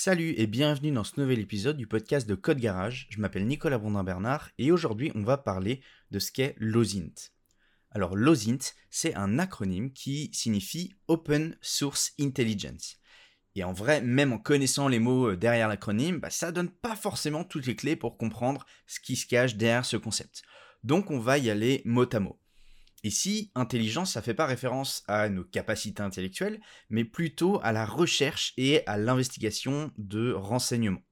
Salut et bienvenue dans ce nouvel épisode du podcast de Code Garage. Je m'appelle Nicolas Bondin-Bernard et aujourd'hui on va parler de ce qu'est l'OSINT. Alors l'OSINT, c'est un acronyme qui signifie Open Source Intelligence. Et en vrai, même en connaissant les mots euh, derrière l'acronyme, bah, ça donne pas forcément toutes les clés pour comprendre ce qui se cache derrière ce concept. Donc on va y aller mot à mot. Ici, intelligence, ça fait pas référence à nos capacités intellectuelles, mais plutôt à la recherche et à l'investigation de renseignements.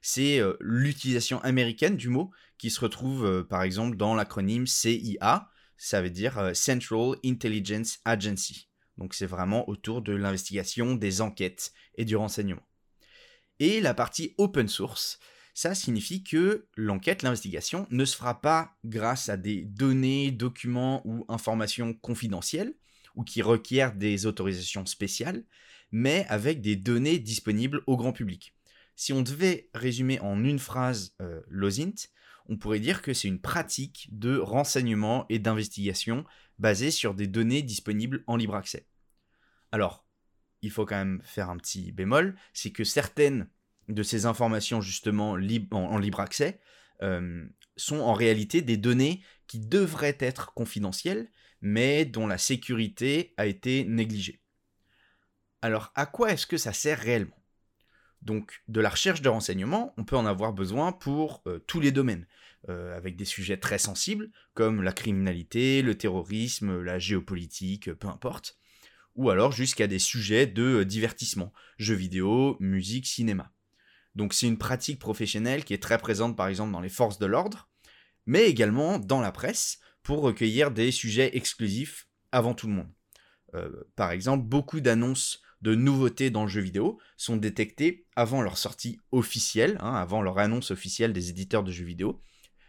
C'est euh, l'utilisation américaine du mot qui se retrouve euh, par exemple dans l'acronyme CIA, ça veut dire euh, Central Intelligence Agency. Donc c'est vraiment autour de l'investigation, des enquêtes et du renseignement. Et la partie open source, ça signifie que l'enquête, l'investigation ne se fera pas grâce à des données, documents ou informations confidentielles ou qui requièrent des autorisations spéciales, mais avec des données disponibles au grand public. Si on devait résumer en une phrase euh, on pourrait dire que c'est une pratique de renseignement et d'investigation basée sur des données disponibles en libre accès. Alors, il faut quand même faire un petit bémol, c'est que certaines de ces informations justement en, libre accès euh, sont en réalité des données qui devraient être confidentielles, mais dont la sécurité a été négligée. Alors à quoi est-ce que ça sert réellement? Donc de la recherche de renseignements, on peut en avoir besoin pour euh, tous les domaines, euh, avec des sujets très sensibles comme la criminalité, le terrorisme, la géopolitique, peu importe, ou alors jusqu'à des sujets de divertissement, jeux vidéo, musique, cinéma. Donc c'est une pratique professionnelle qui est très présente par exemple dans les forces de l'ordre, mais également dans la presse pour recueillir des sujets exclusifs avant tout le monde. Euh, par exemple, beaucoup d'annonces de nouveautés dans le jeu vidéo sont détectées avant leur sortie officielle, hein, avant leur annonce officielle des éditeurs de jeux vidéo,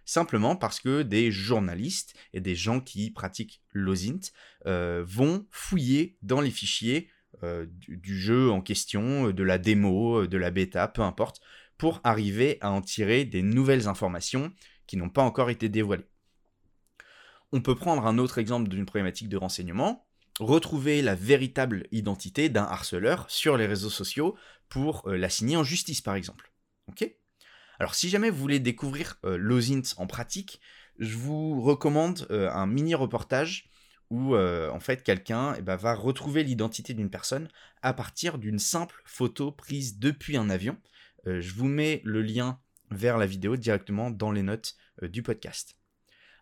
simplement parce que des journalistes et des gens qui pratiquent l'OSINT euh, vont fouiller dans les fichiers euh, du, jeu en question, euh, de la démo, euh, de la bêta, peu importe, pour arriver à en tirer des nouvelles informations qui n'ont pas encore été dévoilées. On peut prendre un autre exemple d'une problématique de renseignement, retrouver la véritable identité d'un harceleur sur les réseaux sociaux pour l'assigner en justice par exemple. Alors si jamais vous voulez découvrir l'OSINT en pratique, je vous recommande un mini reportage où en fait quelqu'un eh ben, va retrouver l'identité d'une personne à partir d'une simple photo prise depuis un avion. Je vous mets le lien vers la vidéo directement dans les notes du podcast.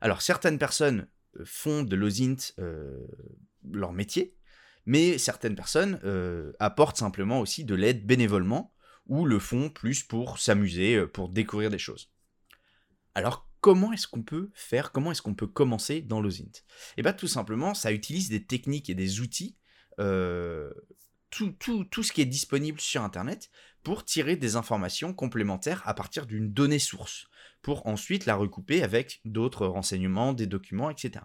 Alors certaines personnes font de l'OSINT leur métier, mais certaines personnes apportent simplement aussi de l'aide bénévolement ou le font plus pour s'amuser, pour découvrir des choses. Alors comment est-ce qu'on peut faire, comment est-ce qu'on peut commencer dans l'OSINT eh bien tout simplement, ça utilise des techniques et des outils, euh, tout, ce qui est disponible sur Internet, pour tirer des informations complémentaires à partir d'une donnée source, pour ensuite la recouper avec d'autres renseignements, des documents, etc.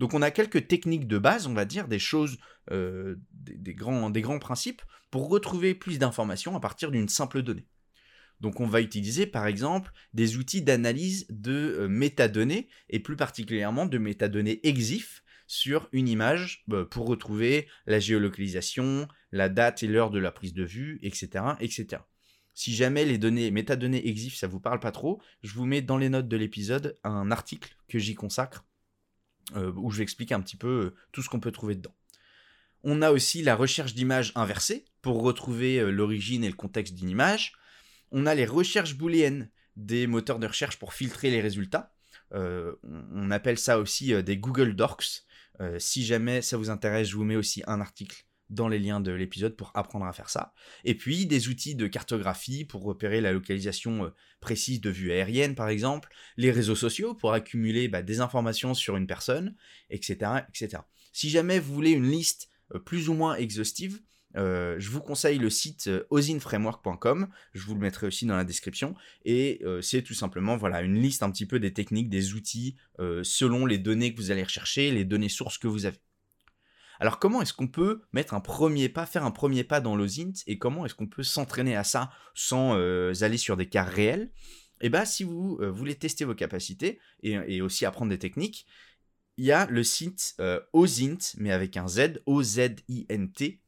Donc on a quelques techniques de base, on va dire, des choses, euh, des grands principes, pour retrouver plus d'informations à partir d'une simple donnée. Donc on va utiliser par exemple des outils d'analyse de euh, métadonnées et plus particulièrement de métadonnées EXIF sur une image bah, pour retrouver la géolocalisation, la date et l'heure de la prise de vue, etc., etc. Si jamais les données métadonnées EXIF ça vous parle pas trop, je vous mets dans les notes de l'épisode un article que j'y consacre euh, où je vais expliquer un petit peu euh, tout ce qu'on peut trouver dedans. On a aussi la recherche d'images inversée pour retrouver l'origine et le contexte d'une image. On a les recherches booléennes des moteurs de recherche pour filtrer les résultats. Euh, on appelle ça aussi euh, des Google Docs. Euh, si jamais ça vous intéresse, je vous mets aussi un article dans les liens de l'épisode pour apprendre à faire ça. Et puis des outils de cartographie pour repérer la localisation précise de vue aérienne par exemple, les réseaux sociaux pour accumuler bah, des informations sur une personne, etc., etc. Si jamais vous voulez une liste plus ou moins exhaustive, euh, je vous conseille le site euh, osinframework.com, je vous le mettrai aussi dans la description, et euh, c'est tout simplement voilà, une liste un petit peu des techniques, des outils, selon les données que vous allez rechercher, les données sources que vous avez. Alors comment est-ce qu'on peut mettre un premier pas, faire un premier pas dans l'OSINT, et comment est-ce qu'on peut s'entraîner à ça sans aller sur des cas réels? Eh bien si vous voulez tester vos capacités, et, aussi apprendre des techniques, il y a le site OSINT, mais avec un Z, O-Z-I-N-T,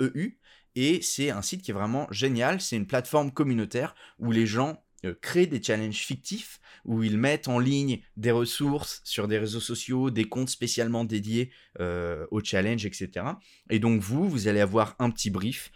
.eu Et c'est un site qui est vraiment génial. C'est une plateforme communautaire où les gens euh, créent des challenges fictifs, où ils mettent en ligne des ressources sur des réseaux sociaux, des comptes spécialement dédiés euh, aux challenges, etc. Et donc vous, vous allez avoir un petit brief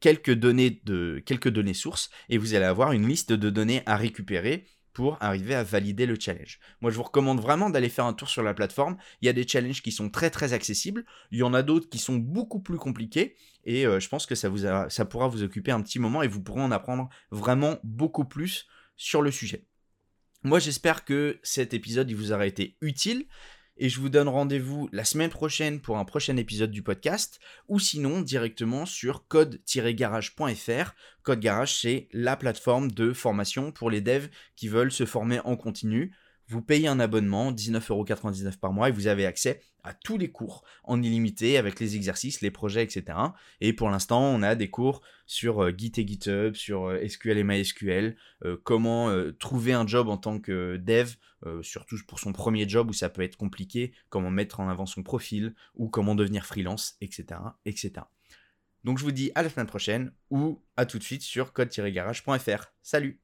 quelques données de quelques données sources et vous allez avoir une liste de données à récupérer pour arriver à valider le challenge. Moi, je vous recommande vraiment d'aller faire un tour sur la plateforme. Il y a des challenges qui sont très très accessibles. Il y en a d'autres qui sont beaucoup plus compliqués. Et euh, je pense que ça, ça pourra vous occuper un petit moment et vous pourrez en apprendre vraiment beaucoup plus sur le sujet. Moi, j'espère que cet épisode il vous aura été utile et je vous donne rendez-vous la semaine prochaine pour un prochain épisode du podcast ou sinon directement sur code-garage.fr. Code Garage, c'est la plateforme de formation pour les devs qui veulent se former en continu. Vous payez un abonnement, 19,99€ par mois, et vous avez accès à tous les cours en illimité avec les exercices, les projets, etc. Et pour l'instant, on a des cours sur euh, Git et GitHub, sur euh, SQL et MySQL, euh, comment trouver un job en tant que dev, surtout pour son premier job où ça peut être compliqué, comment mettre en avant son profil ou comment devenir freelance, etc. etc. Donc je vous dis à la semaine prochaine ou à tout de suite sur code-garage.fr. Salut